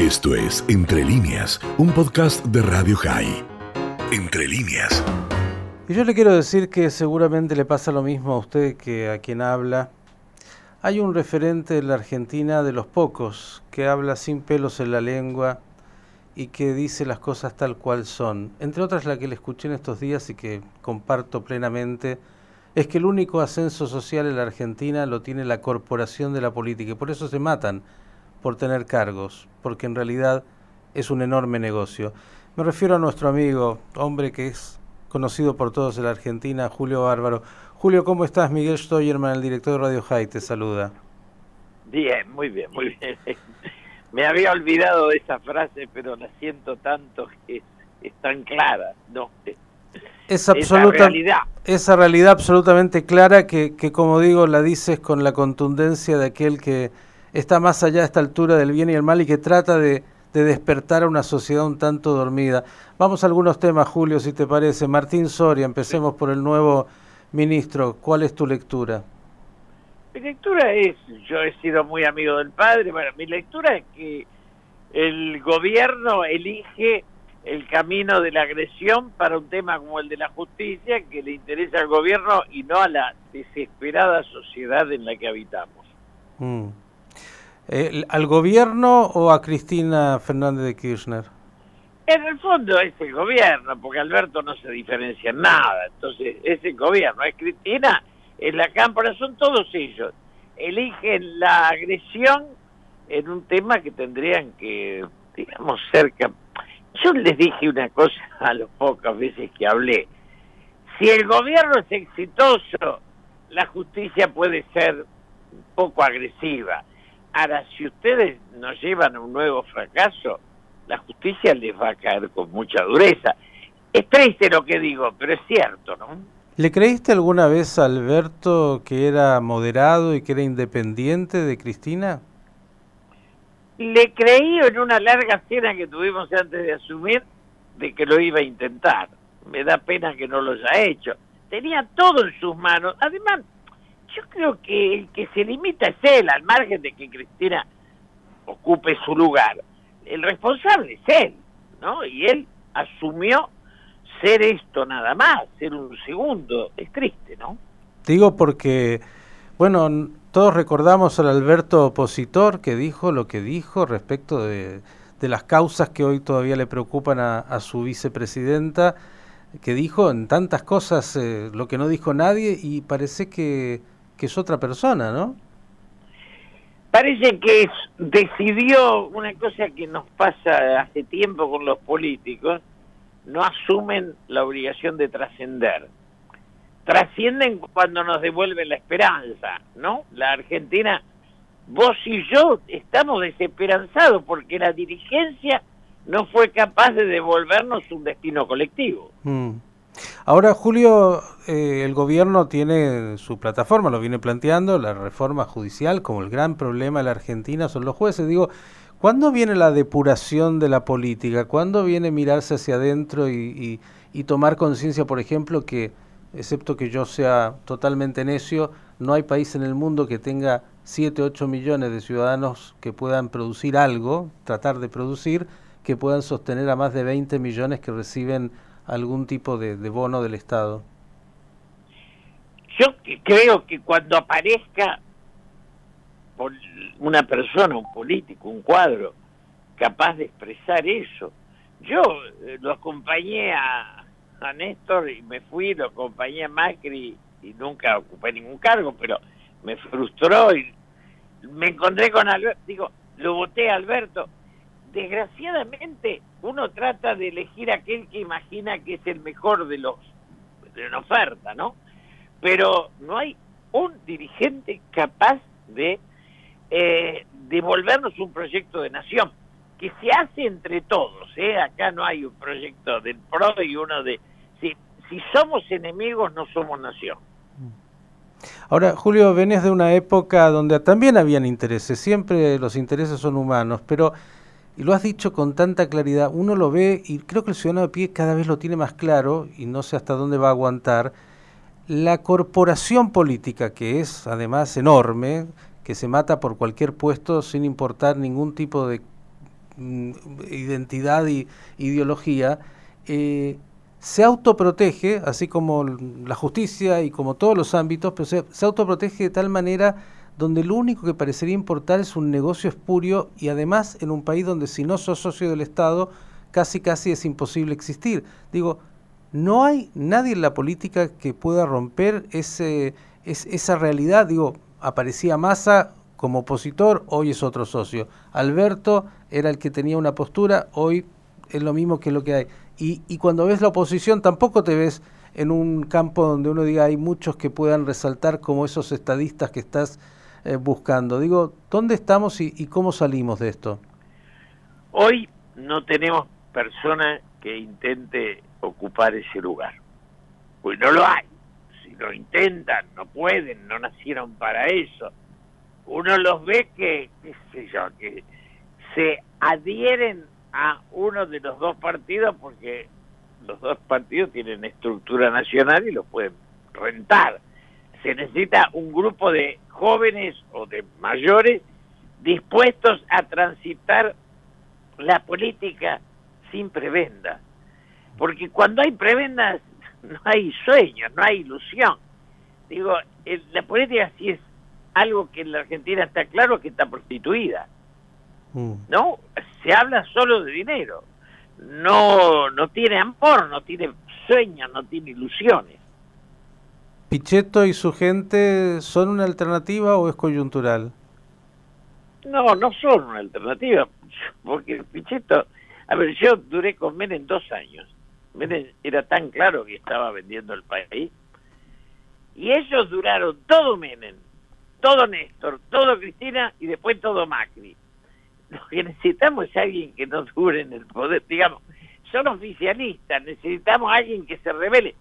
Esto es Entre líneas, un podcast de Radio High. Entre líneas. Y yo le quiero decir que seguramente le pasa lo mismo a usted que a quien habla. Hay un referente en la Argentina de los pocos que habla sin pelos en la lengua y que dice las cosas tal cual son. Entre otras la que le escuché en estos días y que comparto plenamente es que el único ascenso social en la Argentina lo tiene la corporación de la política y por eso se matan por tener cargos, porque en realidad es un enorme negocio. Me refiero a nuestro amigo, hombre que es conocido por todos en la Argentina, Julio Bárbaro. Julio, ¿cómo estás? Miguel Stoyerman, el director de Radio High, te saluda. Bien, muy bien, muy bien. Me había olvidado de esa frase, pero la siento tanto que es, tan clara, ¿no? Es absoluta, esa realidad. Esa realidad absolutamente clara que, que, como digo, la dices con la contundencia de aquel que está más allá de esta altura del bien y el mal y que trata de, despertar a una sociedad un tanto dormida. Vamos a algunos temas, Julio, si te parece. Martín Soria, empecemos por el nuevo ministro. ¿Cuál es tu lectura? Mi lectura es, yo he sido muy amigo del padre, bueno, mi lectura es que el gobierno elige el camino de la agresión para un tema como el de la justicia que le interesa al gobierno y no a la desesperada sociedad en la que habitamos. Mm. ¿Al gobierno o a Cristina Fernández de Kirchner? En el fondo es el gobierno, porque Alberto no se diferencia en nada. Entonces es el gobierno, es Cristina, es la Cámpora, son todos ellos. Eligen la agresión en un tema que tendrían que, digamos, cerca. Yo les dije una cosa a las pocas veces que hablé. Si el gobierno es exitoso, la justicia puede ser un poco agresiva Ahora, si ustedes nos llevan a un nuevo fracaso, la justicia les va a caer con mucha dureza. Es triste lo que digo, pero es cierto, ¿no? ¿Le creíste alguna vez a Alberto que era moderado y que era independiente de Cristina? Le creí en una larga cena que tuvimos antes de asumir de que lo iba a intentar. Me da pena que no lo haya hecho. Tenía todo en sus manos. Además, yo creo que el que se limita es él, al margen de que Cristina ocupe su lugar. El responsable es él, ¿no? Y él asumió ser esto nada más, ser un segundo. Es triste, ¿no? Digo porque, bueno, todos recordamos al Alberto opositor que dijo lo que dijo respecto de, las causas que hoy todavía le preocupan a, su vicepresidenta, que dijo en tantas cosas eh, lo que no dijo nadie y parece que que es otra persona, ¿no? Parece que decidió una cosa que nos pasa hace tiempo con los políticos, no asumen la obligación de trascender. Trascienden cuando nos devuelven la esperanza, ¿no? La Argentina, vos y yo estamos desesperanzados porque la dirigencia no fue capaz de devolvernos un destino colectivo. Mm. Ahora, Julio, eh, el gobierno tiene su plataforma, lo viene planteando, la reforma judicial, como el gran problema de la Argentina son los jueces. Digo, ¿cuándo viene la depuración de la política? ¿Cuándo viene mirarse hacia adentro y, y tomar conciencia, por ejemplo, que, excepto que yo sea totalmente necio, no hay país en el mundo que tenga 7, 8 millones de ciudadanos que puedan producir algo, tratar de producir, que puedan sostener a más de 20 millones que reciben algún tipo de, bono del Estado? Yo creo que cuando aparezca una persona, un político, un cuadro capaz de expresar eso, yo eh, lo acompañé a, a Néstor y me fui, lo acompañé a Macri y nunca ocupé ningún cargo, pero me frustró y me encontré con Alberto, digo, lo voté a Alberto. Desgraciadamente, uno trata de elegir aquel que imagina que es el mejor de los de una oferta, ¿no? Pero no hay un dirigente capaz de eh, devolvernos un proyecto de nación que se hace entre todos, ¿eh? Acá no hay un proyecto del PRO y uno de... Si, si somos enemigos, no somos nación. Ahora, Julio, venés de una época donde también habían intereses, siempre los intereses son humanos, pero y lo has dicho con tanta claridad, uno lo ve y creo que el ciudadano de pie cada vez lo tiene más claro y no sé hasta dónde va a aguantar. La corporación política, que es además enorme, que se mata por cualquier puesto sin importar ningún tipo de, mm, identidad y ideología, eh, se autoprotege, así como la justicia y como todos los ámbitos, pero se, se, autoprotege de tal manera donde lo único que parecería importar es un negocio espurio y además en un país donde si no sos socio del Estado, casi casi es imposible existir. Digo, no hay nadie en la política que pueda romper ese, esa realidad. Digo, aparecía Massa como opositor, hoy es otro socio. Alberto era el que tenía una postura, hoy es lo mismo que lo que hay. Y, y cuando ves la oposición tampoco te ves en un campo donde uno diga hay muchos que puedan resaltar como esos estadistas que estás eh, buscando. Digo, ¿dónde estamos y, y cómo salimos de esto? Hoy no tenemos persona que intente ocupar ese lugar. Pues no lo hay. Si lo intentan, no pueden, no nacieron para eso. Uno los ve que, qué sé yo, que se adhieren a uno de los dos partidos porque los dos partidos tienen estructura nacional y lo pueden rentar. Se necesita un grupo de jóvenes o de mayores dispuestos a transitar la política sin prebenda. Porque cuando hay prebendas no hay sueños, no hay ilusión. Digo, la política sí es algo que en la Argentina está claro que está prostituida. Mm. ¿No? Se habla solo de dinero. No, no tiene amor, no tiene sueños, no tiene ilusiones. ¿Pichetto y su gente son una alternativa o es coyuntural? No, no son una alternativa, porque Pichetto a ver, yo duré con Menem dos años. Menem era tan claro que estaba vendiendo el país. Y ellos duraron todo Menem, todo Néstor, todo Cristina y después todo Macri. Lo que necesitamos es alguien que no dure en el poder. Digamos, son oficialistas, necesitamos alguien que se revele.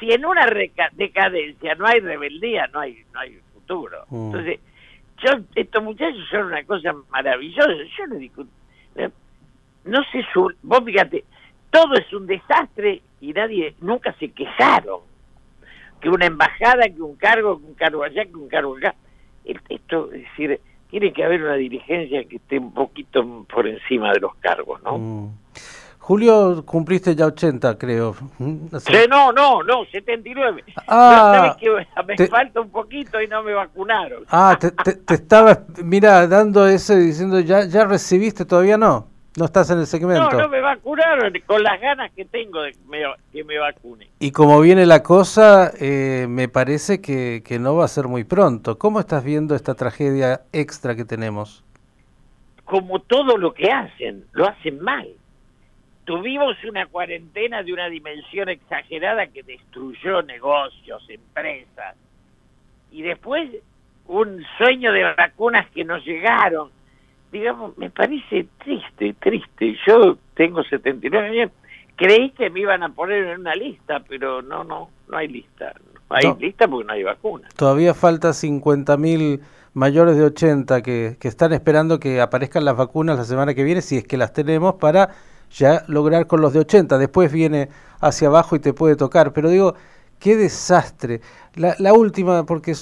Si en una decadencia no hay rebeldía, no hay, no hay futuro. Mm. Entonces, yo, estos muchachos son una cosa maravillosa. Yo no discuto no se vos fíjate, todo es un desastre y nadie, nunca se quejaron. Que una embajada, que un cargo, que un cargo allá, que un cargo acá. Esto, es decir, tiene que haber una dirigencia que esté un poquito por encima de los cargos, ¿no? Mm. Julio, cumpliste ya 80, creo. no, no, no, 79. Ah, ¿Sabes que me falta un poquito y no me vacunaron. Ah, te, te, estaba, mira, dando ese, diciendo, ya, ya recibiste, todavía no. No estás en el segmento. No, no me vacunaron con las ganas que tengo de que me vacune. Y como viene la cosa, eh, me parece que, que no va a ser muy pronto. ¿Cómo estás viendo esta tragedia extra que tenemos? Como todo lo que hacen, lo hacen mal. Tuvimos una cuarentena de una dimensión exagerada que destruyó negocios, empresas. Y después un sueño de vacunas que no llegaron digamos, me parece triste, triste. Yo tengo 79 años, creí que me iban a poner en una lista, pero no, no, no hay lista. No hay lista porque no hay vacuna. Todavía falta 50.000 mayores de 80 que, que están esperando que aparezcan las vacunas la semana que viene, si es que las tenemos, para ya lograr con los de 80. Después viene hacia abajo y te puede tocar. Pero digo, qué desastre. La, última, porque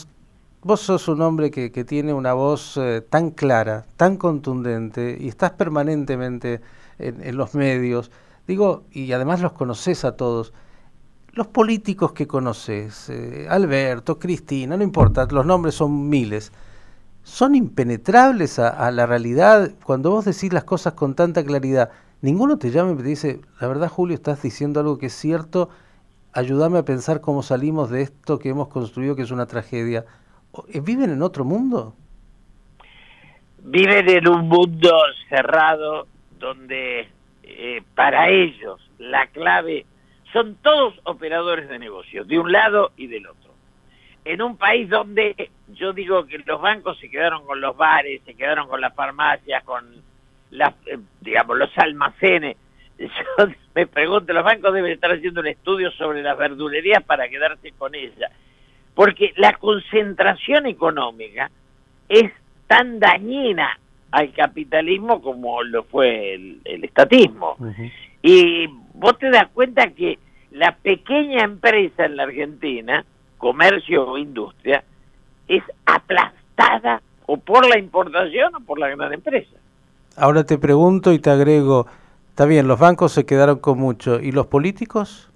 Vos sos un hombre que, tiene una voz eh, tan clara, tan contundente, y estás permanentemente en, los medios. Digo, y además los conoces a todos. Los políticos que conoces, eh, Alberto, Cristina, no importa, los nombres son miles, son impenetrables a, la realidad. Cuando vos decís las cosas con tanta claridad, ninguno te llama y te dice, la verdad Julio, estás diciendo algo que es cierto, ayúdame a pensar cómo salimos de esto que hemos construido, que es una tragedia. Eh, ¿Viven en otro mundo? Viven en un mundo cerrado donde eh, para ellos la clave son todos operadores de negocios, de un lado y del otro. En un país donde yo digo que los bancos se quedaron con los bares, se quedaron con las farmacias, con las, eh, digamos, los almacenes. Yo me pregunto, los bancos deben estar haciendo un estudio sobre las verdulerías para quedarse con ellas porque la concentración económica es tan dañina al capitalismo como lo fue el, estatismo. Y vos te das cuenta que la pequeña empresa en la Argentina, comercio o industria, es aplastada o por la importación o por la gran empresa. Ahora te pregunto y te agrego, está bien, los bancos se quedaron con mucho, ¿y los políticos?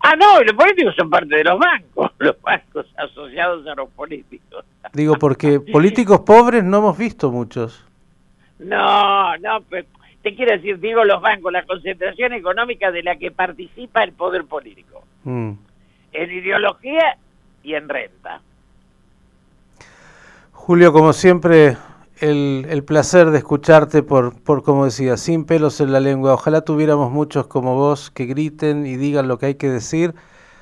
Ah, no, los políticos son parte de los bancos, los bancos asociados a los políticos. Digo, porque políticos pobres no hemos visto muchos. No, no, te quiero decir, digo los bancos, la concentración económica de la que participa el poder político. Mm. En ideología y en renta. Julio, como siempre, el, el, placer de escucharte por, por, como decía, sin pelos en la lengua. Ojalá tuviéramos muchos como vos que griten y digan lo que hay que decir.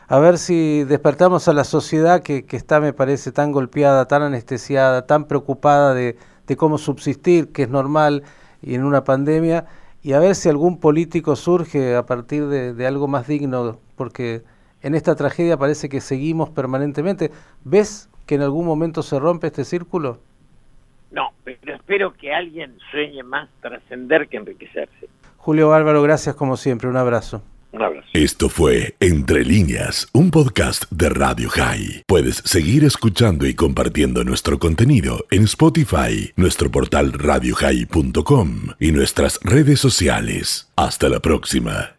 A ver si despertamos a la sociedad que, que está, me parece, tan golpeada, tan anestesiada, tan preocupada de, de cómo subsistir, que es normal y en una pandemia, y a ver si algún político surge a partir de, de algo más digno, porque en esta tragedia parece que seguimos permanentemente. ¿Ves que en algún momento se rompe este círculo? Pero espero que alguien sueñe más trascender que enriquecerse. Julio Álvaro, gracias como siempre. Un abrazo. Un abrazo. Esto fue Entre líneas, un podcast de Radio High. Puedes seguir escuchando y compartiendo nuestro contenido en Spotify, nuestro portal radiohigh.com y nuestras redes sociales. Hasta la próxima.